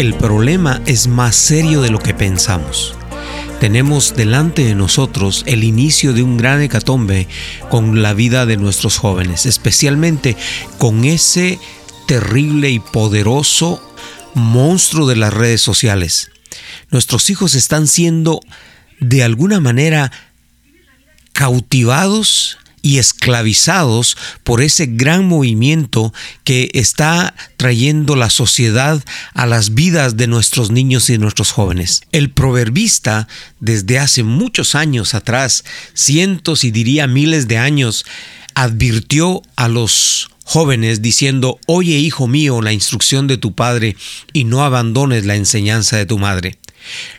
El problema es más serio de lo que pensamos. Tenemos delante de nosotros el inicio de un gran hecatombe con la vida de nuestros jóvenes, especialmente con ese terrible y poderoso monstruo de las redes sociales. Nuestros hijos están siendo de alguna manera cautivados y esclavizados por ese gran movimiento que está trayendo la sociedad a las vidas de nuestros niños y de nuestros jóvenes. El proverbista, desde hace muchos años atrás, cientos y diría miles de años, advirtió a los jóvenes diciendo, oye hijo mío la instrucción de tu padre y no abandones la enseñanza de tu madre.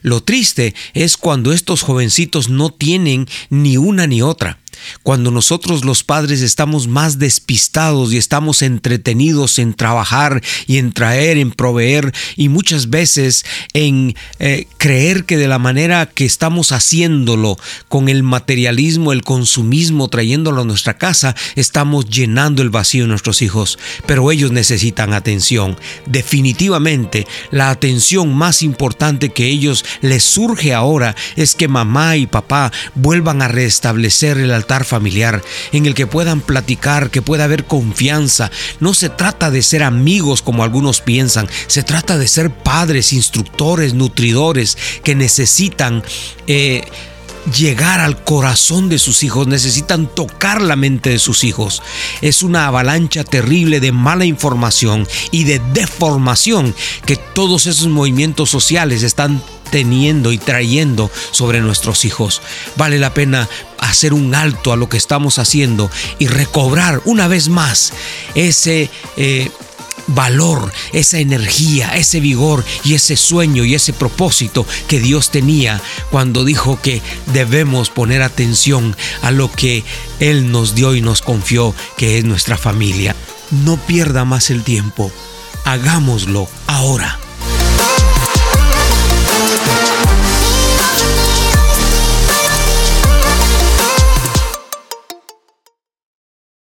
Lo triste es cuando estos jovencitos no tienen ni una ni otra. Cuando nosotros los padres estamos más despistados y estamos entretenidos en trabajar y en traer, en proveer y muchas veces en eh, creer que de la manera que estamos haciéndolo con el materialismo, el consumismo, trayéndolo a nuestra casa, estamos llenando el vacío de nuestros hijos. Pero ellos necesitan atención. Definitivamente la atención más importante que ellos les surge ahora es que mamá y papá vuelvan a restablecer el altar familiar en el que puedan platicar, que pueda haber confianza. No se trata de ser amigos como algunos piensan, se trata de ser padres, instructores, nutridores que necesitan... Eh, llegar al corazón de sus hijos, necesitan tocar la mente de sus hijos. Es una avalancha terrible de mala información y de deformación que todos esos movimientos sociales están teniendo y trayendo sobre nuestros hijos. Vale la pena hacer un alto a lo que estamos haciendo y recobrar una vez más ese... Eh, valor, esa energía, ese vigor y ese sueño y ese propósito que Dios tenía cuando dijo que debemos poner atención a lo que Él nos dio y nos confió, que es nuestra familia. No pierda más el tiempo, hagámoslo ahora.